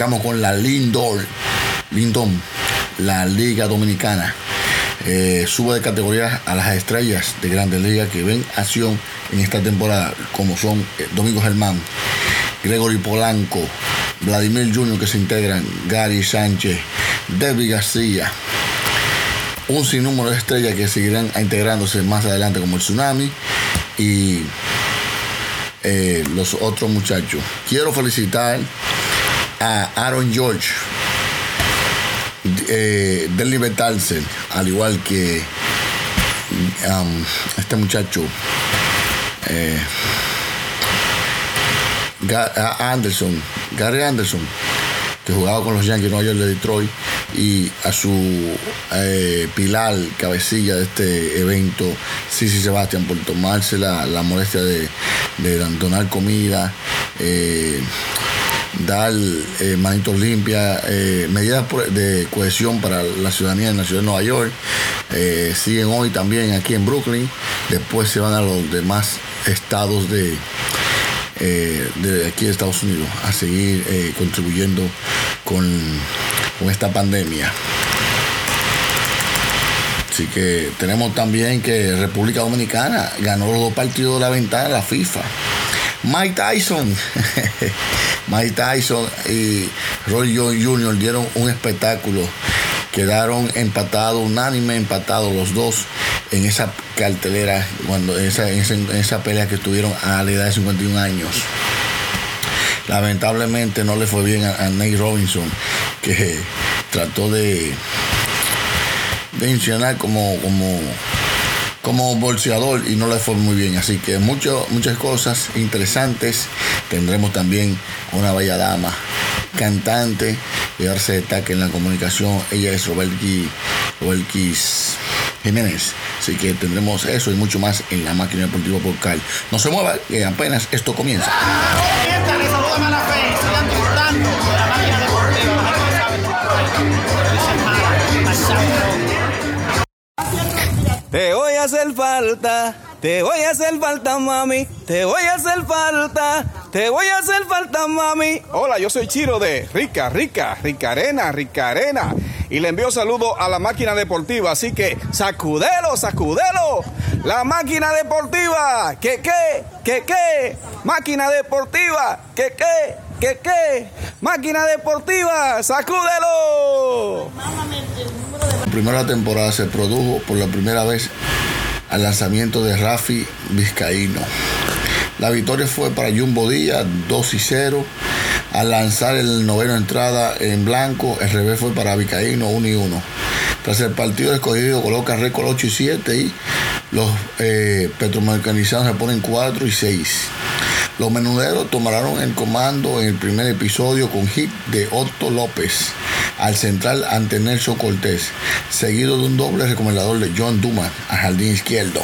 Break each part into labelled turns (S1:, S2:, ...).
S1: Arrancamos con la Lindor, Lindom, la Liga Dominicana. Eh, sube de categoría a las estrellas de Grandes Ligas que ven acción en esta temporada, como son eh, Domingo Germán, Gregory Polanco, Vladimir Junior que se integran, Gary Sánchez, David García, un sinnúmero de estrellas que seguirán integrándose más adelante como el tsunami y eh, los otros muchachos. Quiero felicitar a Aaron George, eh, al igual que um, este muchacho eh, Anderson, Gary Anderson, que jugaba con los Yankees de Nueva York de Detroit, y a su eh, pilar, cabecilla de este evento, Sisi Sebastián, por tomarse la, la molestia de, de donar comida, eh, dar eh, manitos limpias, eh, medidas de cohesión para la ciudadanía en la ciudad de Nueva York. Eh, siguen hoy también aquí en Brooklyn, después se van a los demás estados de, eh, de aquí de Estados Unidos a seguir contribuyendo con, con esta pandemia. Así que tenemos también que República Dominicana ganó los dos partidos de la ventana de la FIFA. Mike Tyson, Mike Tyson y Roy Jones Jr. dieron un espectáculo. Quedaron empatados, unánime empatados los dos en esa cartelera, cuando esa, esa, esa pelea que tuvieron a la edad de 51 años. Lamentablemente no le fue bien a, Nate Robinson, que trató de, de incursionar como, como, como bolseador y no le fue muy bien. Así que mucho, muchas cosas interesantes. Tendremos también una bella dama, cantante, y ahora se en la comunicación. Ella es Robelki, Robelkis Jiménez. Así que tendremos eso y mucho más en la máquina deportiva Porcal. No se mueva, que apenas esto comienza.
S2: Comienzan y salúdame a
S3: hacer falta, te voy a hacer falta, mami. Te voy a hacer falta, te voy a hacer falta, mami. Hola, yo soy Chiro de Rica, Rica, Rica Arena, Rica Arena. Y le envío saludos a la máquina deportiva. Así que sacudelo, sacudelo. La máquina deportiva. ¿Qué qué? ¿Qué qué? Máquina deportiva. ¿Qué qué? ¿Qué qué? Máquina deportiva. Sacúdelo.
S1: La temporada se produjo por la primera vez al lanzamiento de Rafi Vizcaíno. La victoria fue para Jumbo Díaz, 2 y 0. Al lanzar el noveno entrada en blanco, el revés fue para Vizcaíno, 1 y 1. Tras el partido escogido coloca récord 8 y 7 y los eh, petromecanizados se ponen 4 y 6. Los menuderos tomaron el comando en el primer episodio con hit de Otto López al central ante Nelson Cortés, seguido de un doble recomendador de John Dumas al jardín izquierdo.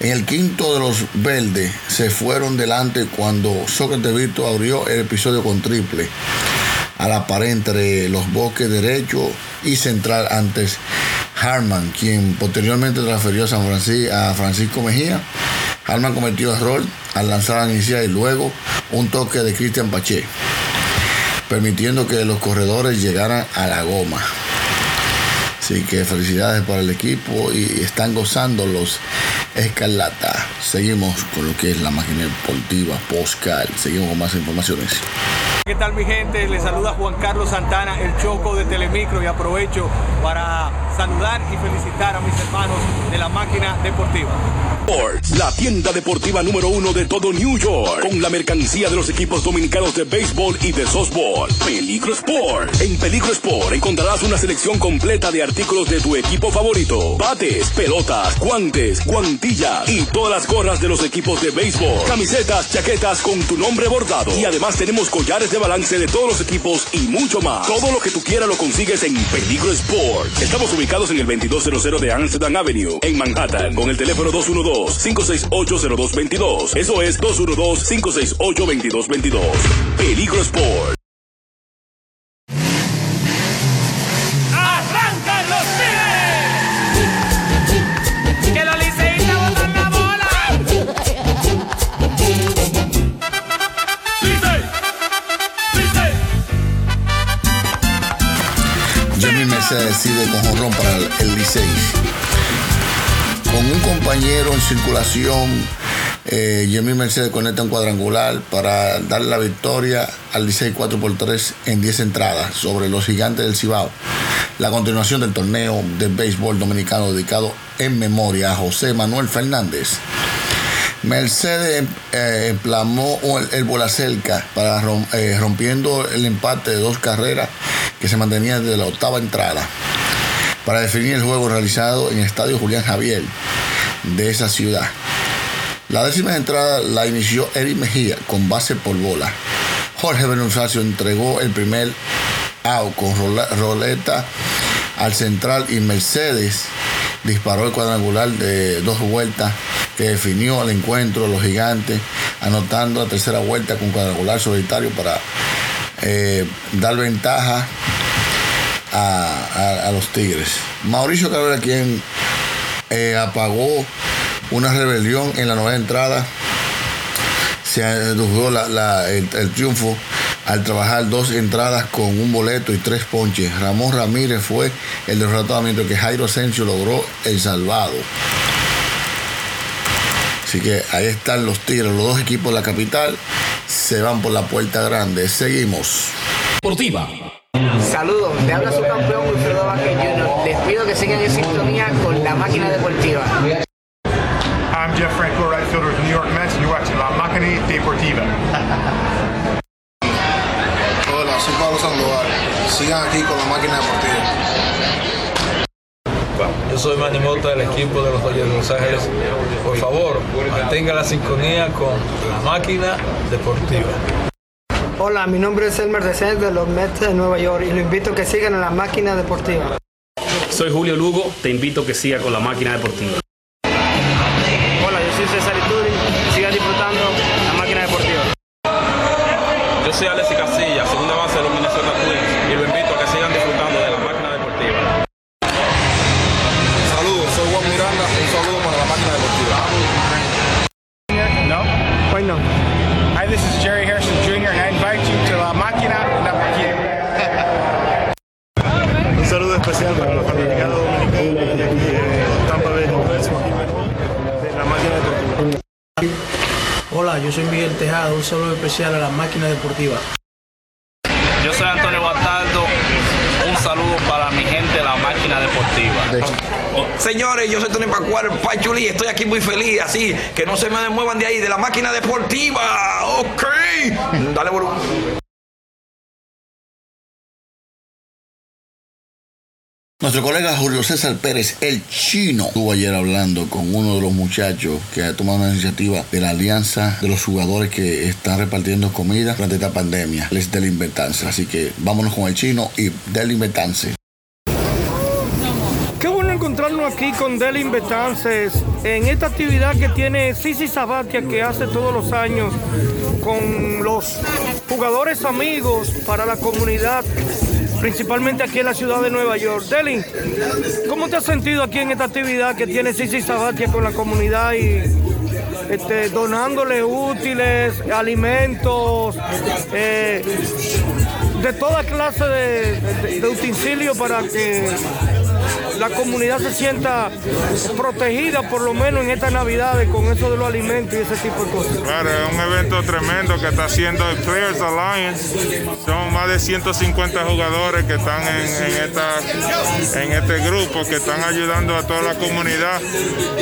S1: En el quinto de los verdes se fueron delante cuando Sócrates Vito abrió el episodio con triple. a la pared entre los bosques derecho y central antes Harman, quien posteriormente transfirió a, San Francisco, a Francisco Mejía. Harman cometió error al lanzar a inicial y luego un toque de Cristian Pache, permitiendo que los corredores llegaran a la goma. Así que felicidades para el equipo y están gozando los Escarlata. Seguimos con lo que es la máquina deportiva Postcal. Seguimos con más informaciones.
S4: ¿Qué tal mi gente? Les saluda Juan Carlos Santana, el Choco de Telemicro y aprovecho para saludar y felicitar a mis hermanos de la máquina deportiva.
S5: La tienda deportiva número uno de todo New York, con la mercancía de los equipos dominicanos de béisbol y de softball. Peligro Sport. En Peligro Sport encontrarás una selección completa de artículos de tu equipo favorito. Bates, pelotas, guantes, guantillas y todas las gorras de los equipos de béisbol. Camisetas, chaquetas con tu nombre bordado. Y además tenemos collares de balance de todos los equipos y mucho más. Todo lo que tú quieras lo consigues en Peligro Sport. Estamos ubicados en el 2200 de Amsterdam Avenue, en Manhattan, con el teléfono 212-568-0222. Eso es 212-568-2222. Peligro Sport.
S1: Jimmy Mercedes decide con jonrón para el, Licey. Con un compañero en circulación, eh, Jimmy Mercedes conecta un cuadrangular para darle la victoria al Licey 4 por 3 en 10 entradas sobre los gigantes del Cibao. La continuación del torneo de béisbol dominicano dedicado en memoria a José Manuel Fernández. Mercedes eh, emplamó el, el bola cerca para eh, rompiendo el empate de dos carreras que se mantenía desde la octava entrada para definir el juego realizado en el estadio Julián Javier de esa ciudad. La décima entrada la inició Eric Mejía con base por bola. Jorge Benunzacio entregó el primer out con roleta al central y Mercedes disparó el cuadrangular de dos vueltas que definió el encuentro de los gigantes, anotando la tercera vuelta con cuadrangular solitario para eh, dar ventaja a, los Tigres. Mauricio Cabrera, quien eh, apagó una rebelión en la nueva entrada, se redujo la- la- el, el triunfo al trabajar dos entradas con un boleto y tres ponches. Ramón Ramírez fue el derrotado, mientras que Jairo Asensio logró el salvado. Así que ahí están los Tigres, los dos equipos de la capital se van por la puerta grande. Seguimos.
S5: Deportiva.
S6: Saludos, le habla su campeón Wilfredo Vázquez Jr. Les pido que sigan en sintonía con la máquina deportiva.
S7: I'm Jeff Franco, right fielder with the New York Mets, and you're watching La Máquina Deportiva.
S8: Hola, soy Pablo Sandoval. Sigan aquí con la máquina deportiva.
S9: Yo soy Manny Mota del equipo de los Dodgers de Los Ángeles. Por favor, mantenga la sintonía con la máquina deportiva.
S6: Hola, mi nombre es Elmer Descent de los Mets de Nueva York y lo invito a que sigan en la máquina deportiva.
S10: Soy Julio Lugo, te invito a que siga con la máquina deportiva.
S6: Hola, yo soy César Ituri. Sigan disfrutando la máquina deportiva.
S9: Yo soy Alexis Casilla, segunda base de los Minnesota Twins, y lo invito a que sigan disfrutando de la máquina deportiva.
S8: Saludos, soy Juan Miranda. Un saludo para la máquina deportiva.
S7: No?
S6: Hoy no.
S7: To La Máquina.
S11: Un saludo especial para los fanáticos dominicanos de aquí de Tampa Bay, de la máquina deportiva.
S6: Hola, yo soy Miguel Tejada. Un saludo especial a la máquina deportiva.
S12: Yo soy Antonio Bastardo. Un saludo para mi gente de la máquina deportiva.
S13: Señores, yo soy Tony Pacuar, Pachuli, estoy aquí muy feliz, así que no se me muevan de ahí, de la máquina deportiva. Ok, dale volumen.
S1: Nuestro colega Julio César Pérez, el chino, estuvo ayer hablando con uno de los muchachos que ha tomado una iniciativa de la alianza de los jugadores que están repartiendo comida durante esta pandemia. Les del Inventanza. Así que vámonos con el chino y del Inventanza.
S14: Qué bueno encontrarnos aquí con Delin Betances en esta actividad que tiene Sisi Sabatia que hace todos los años con los jugadores amigos para la comunidad, principalmente aquí en la ciudad de Nueva York. Delin, ¿cómo te has sentido aquí en esta actividad que tiene Sisi Sabatia con la comunidad y este, donándole útiles, alimentos, eh, de toda clase de, de, de utensilios para que la comunidad se sienta protegida por lo menos en estas navidades con eso de los alimentos y ese tipo de cosas.
S15: Claro, es un evento tremendo que está haciendo el Players Alliance. Son más de 150 jugadores que están en, esta, en este grupo, que están ayudando a toda la comunidad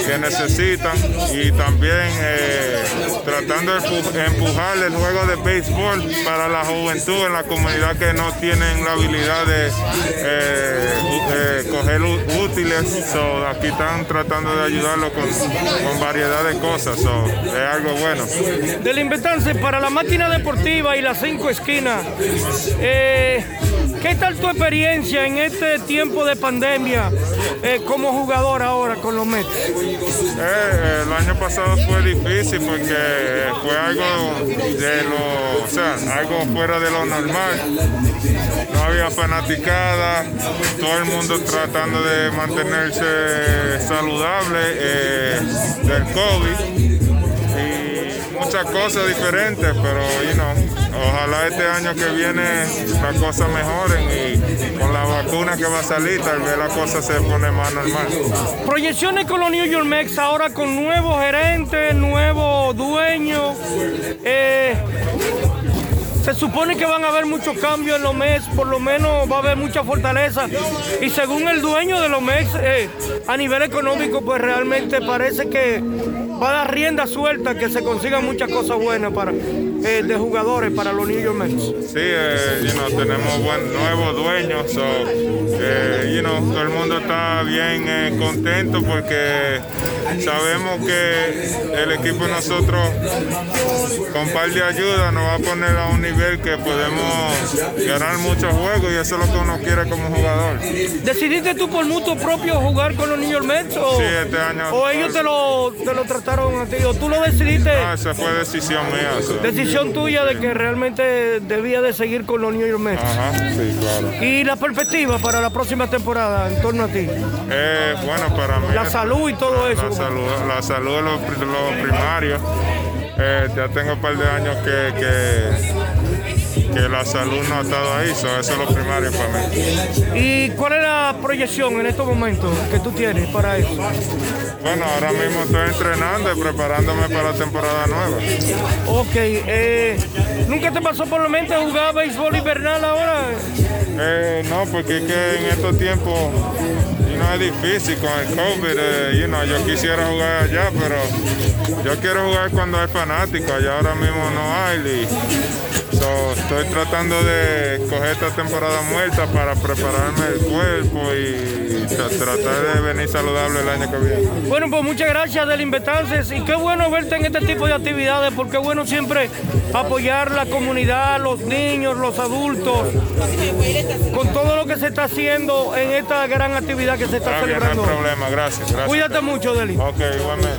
S15: que necesitan y también eh, tratando de empujar el juego de béisbol para la juventud en la comunidad que no tienen la habilidad de eh, eh, coger útiles. So, aquí están tratando de ayudarlo con, con variedad de cosas. So, es algo bueno.
S14: Del inventarse para la máquina deportiva y las cinco esquinas. Eh, ¿Qué tal tu experiencia en este tiempo de pandemia eh, como jugador ahora con los Mets?
S15: Eh, el año pasado fue difícil porque fue algo de lo, o sea, algo fuera de lo normal. No había fanaticada, todo el mundo tratando de mantenerse saludable eh, del COVID y muchas cosas diferentes, pero you know, ojalá este año que viene las cosas mejoren y con la vacuna que va a salir tal vez la cosa se pone más normal.
S14: Proyecciones con los New York Mets ahora con nuevo gerente, nuevo dueño. Eh, se supone que van a haber muchos cambios en los Mets, por lo menos va a haber mucha fortaleza. Y según el dueño de los Mets, eh, a nivel económico, pues realmente parece que va a dar rienda suelta, que se consigan muchas cosas buenas para, eh, de jugadores para los New York Mets.
S15: Sí, eh, you know, tenemos buen, nuevos dueños, so, eh, you know, todo el mundo está bien eh, contento porque sabemos que el equipo nosotros con par de ayuda nos va a poner a un nivel que podemos ganar muchos juegos y eso es lo que uno quiere como jugador.
S14: ¿Decidiste tú por mutuo propio jugar con los New York Mets? O,
S15: Sí, este año.
S14: ¿O ellos te lo, te lo trataron a ti? ¿O tú lo decidiste?
S15: No, esa fue decisión mía.
S14: Decisión tuya de que realmente debía de seguir con los New York Mets.
S15: Ajá, sí, claro.
S14: Y la perspectiva para la próxima temporada en torno a ti.
S15: Eh, bueno, para mí.
S14: La salud y todo eso.
S15: La salud, la salud es lo, lo primario. Eh, ya tengo un par de años que, que, que la salud no ha estado ahí, so eso es lo primario para mí.
S14: ¿Y cuál es la proyección en estos momentos que tú tienes para eso?
S15: Bueno, ahora mismo estoy entrenando y preparándome para la temporada nueva.
S14: Ok, eh, ¿nunca te pasó por la mente jugar béisbol invernal ahora?
S15: Eh, no, porque es que en estos tiempos you know, es difícil con el COVID. eh, you know, yo quisiera jugar allá, pero yo quiero jugar cuando hay fanáticos. Allá ahora mismo no hay. y- so, estoy tratando de coger esta temporada muerta para prepararme el cuerpo y tra- tratar de venir saludable el año que viene.
S14: Bueno, pues muchas gracias del Invetances y qué bueno verte en este tipo de actividades porque es bueno siempre apoyar la comunidad, los niños, los adultos, con todo lo que se está haciendo en esta gran actividad que se está
S15: bien, no hay
S14: celebrando.
S15: problema, gracias. gracias.
S14: Cuídate mucho, Deli.
S15: Ok, igualmente.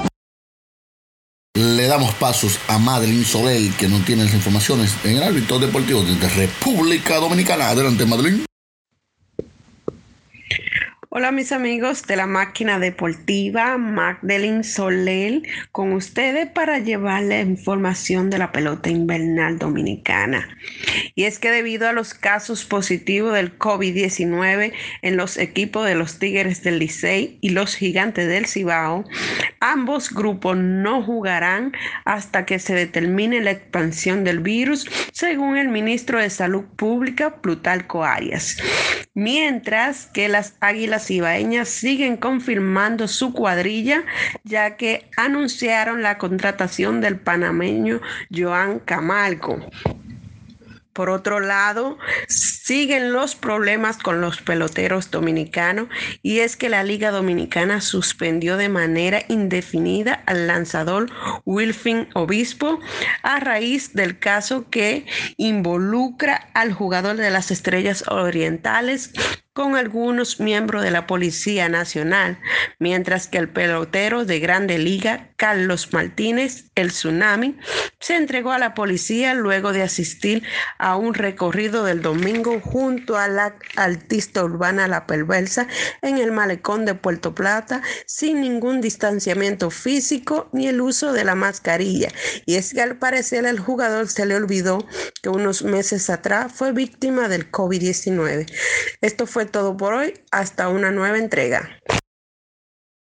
S1: Le damos pasos a Madeline Soler, que nos tiene las informaciones en el ámbito deportivo desde República Dominicana. Adelante, Madeline.
S16: Hola mis amigos de la máquina deportiva Magdalene Soler con ustedes para llevarles información de la pelota invernal dominicana. Y es que debido a los casos positivos del COVID-19 en los equipos de los Tigres del Licey y los Gigantes del Cibao, ambos grupos no jugarán hasta que se determine la expansión del virus, según el ministro de Salud Pública Plutarco Arias. Mientras que las Águilas Ibaeñas siguen confirmando su cuadrilla, ya que anunciaron la contratación del panameño Joan Camargo. Por otro lado, siguen los problemas con los peloteros dominicanos y es que la Liga Dominicana suspendió de manera indefinida al lanzador Wilfin Obispo a raíz del caso que involucra al jugador de las Estrellas Orientales con algunos miembros de la Policía Nacional, mientras que el pelotero de Grande Liga, Carlos Martínez, el Tsunami, se entregó a la policía luego de asistir a un recorrido del domingo junto a la artista urbana La Perversa en el malecón de Puerto Plata sin ningún distanciamiento físico ni el uso de la mascarilla. Y es que al parecer el jugador se le olvidó que unos meses atrás fue víctima del COVID-19. Esto fue todo por hoy. Hasta una nueva entrega.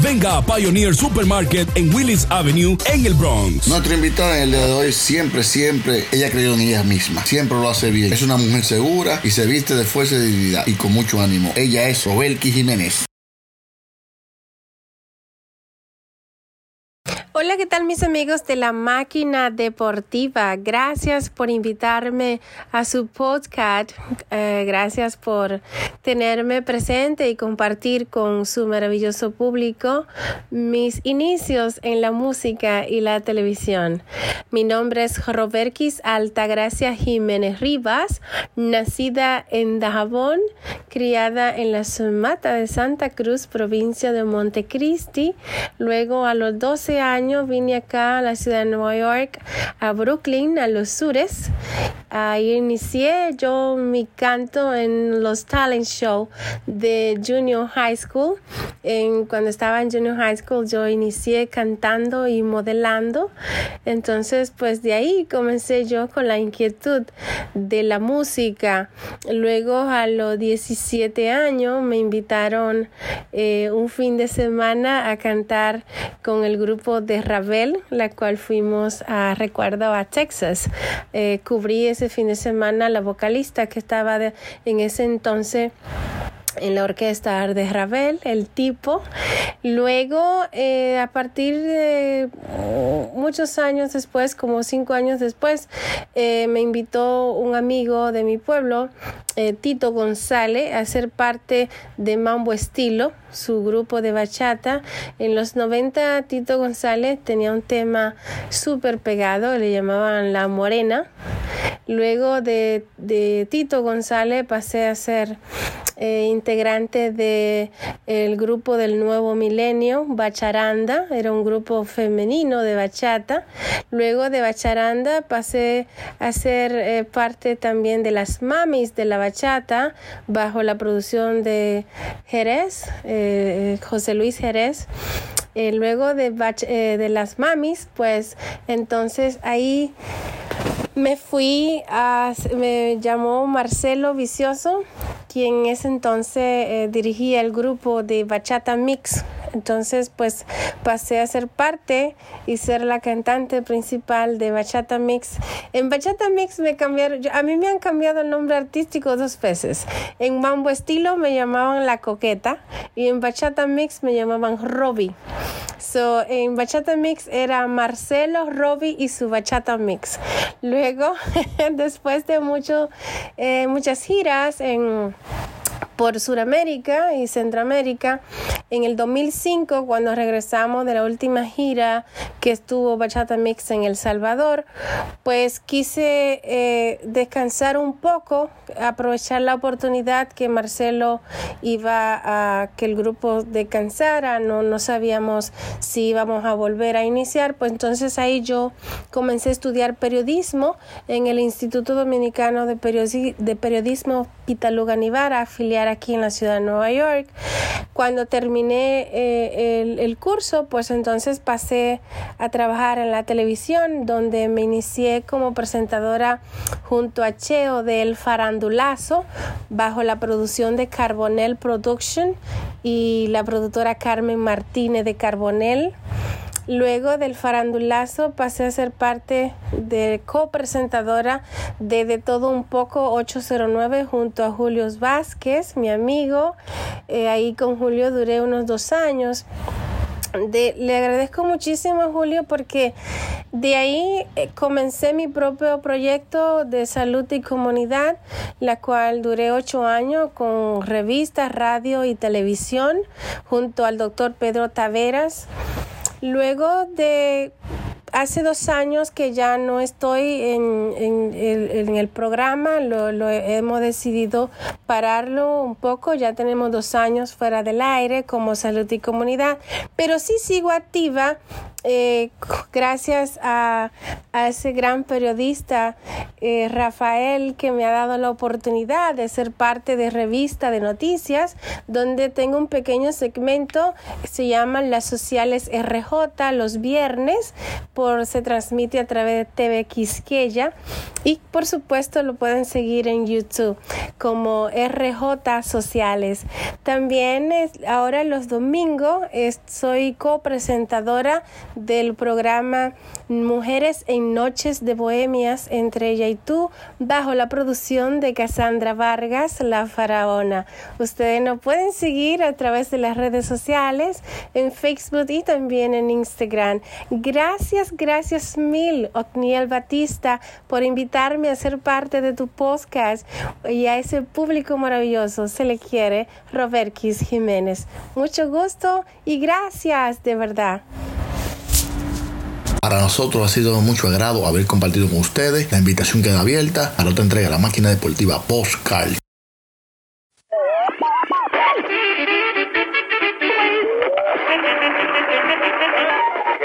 S5: venga a Pioneer Supermarket en Willis Avenue en el Bronx.
S1: Nuestra invitada en el día de hoy siempre, siempre, ella creído en ella misma. Siempre lo hace bien. Es una mujer segura y se viste de fuerza y dignidad y con mucho ánimo. Ella es Robelki Jiménez.
S17: Hola, ¿qué tal mis amigos de la máquina deportiva? Gracias por invitarme a su podcast. Eh, gracias por tenerme presente y compartir con su maravilloso público mis inicios en la música y la televisión. Mi nombre es Roberquis Altagracia Jiménez Rivas, nacida en Dajabón, criada en la Sumata de Santa Cruz, provincia de Montecristi. Luego, a los 12 años, vine acá a la ciudad de Nueva York, a Brooklyn, a los sures. Ahí inicié yo mi canto en los talent show de Junior High School. En, cuando estaba en Junior High School yo inicié cantando y modelando. Entonces pues de ahí comencé yo con la inquietud de la música. Luego a los 17 años me invitaron eh, un fin de semana a cantar con el grupo de Ravel, la cual fuimos a recuerdo a Texas. Eh, cubrí ese fin de semana la vocalista que estaba en ese entonces en la orquesta de Ravel, el tipo. Luego, eh, a partir de muchos años después, como cinco años después, eh, me invitó un amigo de mi pueblo, eh, Tito González, a ser parte de Mambo Estilo, su grupo de bachata. En los 90, Tito González tenía un tema súper pegado, le llamaban La Morena. Luego de, de Tito González pasé a ser eh, integrante de el grupo del nuevo milenio, Bacharanda, era un grupo femenino de bachata. Luego de Bacharanda pasé a ser eh, parte también de las mamis de la bachata bajo la producción de Jerez, eh, José Luis Jerez. Luego de, de las mamis, pues entonces ahí me fui a, me llamó Marcelo Vicioso, quien en ese entonces eh, dirigía el grupo de Bachata Mix. Entonces, pues pasé a ser parte y ser la cantante principal de Bachata Mix. En Bachata Mix me cambiaron, a mí me han cambiado el nombre artístico dos veces. En Mambo Estilo me llamaban La Coqueta y en Bachata Mix me llamaban Robbie. So, en Bachata Mix era Marcelo, Robbie y su Bachata Mix. Luego, después de mucho, eh, muchas giras en por Sudamérica y Centroamérica. En el 2005, cuando regresamos de la última gira que estuvo Bachata Mix en El Salvador, pues quise eh, descansar un poco, aprovechar la oportunidad que Marcelo iba a que el grupo descansara, no, no sabíamos si íbamos a volver a iniciar, pues entonces ahí yo comencé a estudiar periodismo en el Instituto Dominicano de, Periodismo, de Periodismo Pitaluga afiliar aquí en la ciudad de Nueva York. Cuando terminé eh, el, el, curso, pues entonces pasé a trabajar en la televisión, donde me inicié como presentadora junto a Cheo del Farandulazo, bajo la producción de Carbonell Production y la productora Carmen Martínez de Carbonell. Luego del farandulazo pasé a ser parte de copresentadora de De Todo Un Poco 809 junto a Julio Vázquez, mi amigo. Eh, ahí con Julio duré unos dos años. De, le agradezco muchísimo a Julio porque de ahí eh, comencé mi propio proyecto de salud y comunidad, la cual duré ocho años con revistas, radio y televisión junto al doctor Pedro Taveras. Luego de hace dos años que ya no estoy en, el programa, lo, hemos decidido pararlo un poco, ya tenemos dos años fuera del aire como salud y comunidad, pero sí sigo activa eh, gracias a, ese gran periodista eh, Rafael que me ha dado la oportunidad de ser parte de revista de noticias donde tengo un pequeño segmento que se llama Las Sociales RJ los viernes por se transmite a través de TV Quisqueya y por supuesto lo pueden seguir en YouTube como RJ Sociales también ahora los domingos soy copresentadora del programa Mujeres en Noches de Bohemias entre ella y tú, bajo la producción de Cassandra Vargas, la faraona. Ustedes nos pueden seguir a través de las redes sociales, en Facebook y también en Instagram. Gracias, gracias mil, Ocniel Batista, por invitarme a ser parte de tu podcast y a ese público maravilloso se le quiere Robert Kiss Jiménez. Mucho gusto y gracias de verdad.
S1: Para nosotros ha sido mucho agrado haber compartido con ustedes. La invitación queda abierta a la otra entrega de la máquina deportiva Postcard.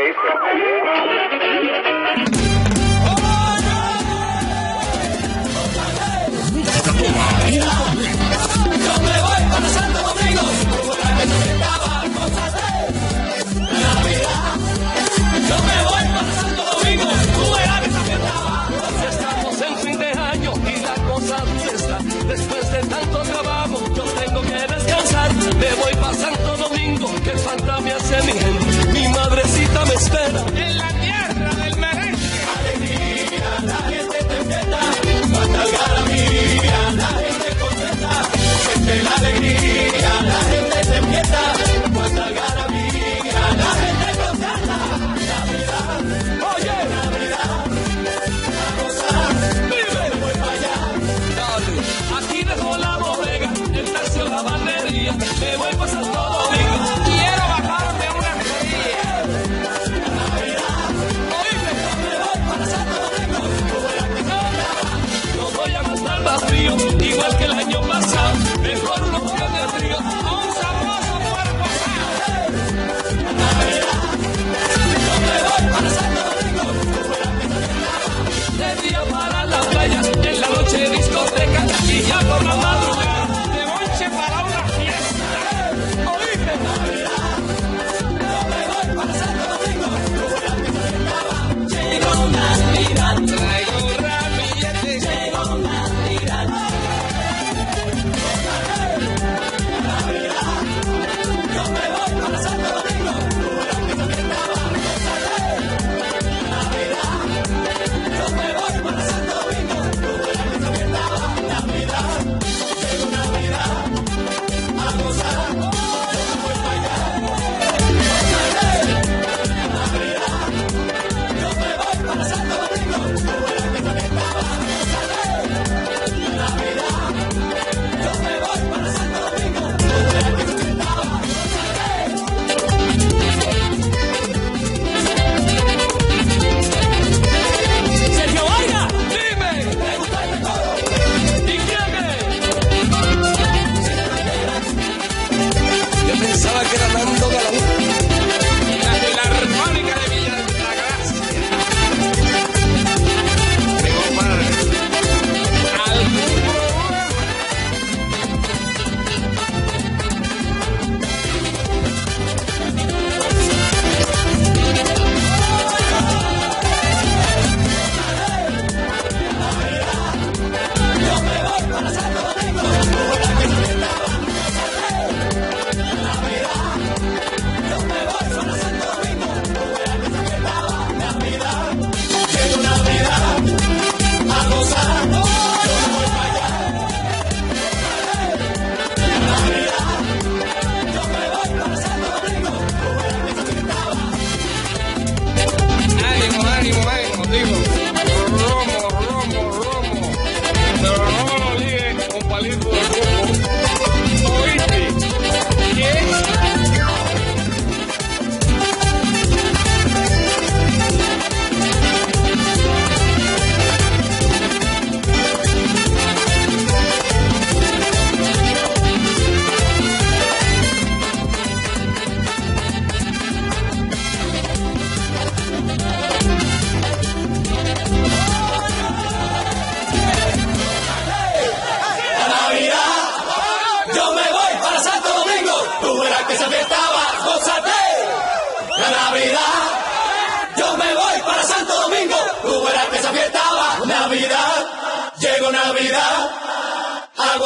S18: Me Me voy para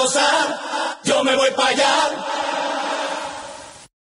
S18: gozar, yo me voy para allá.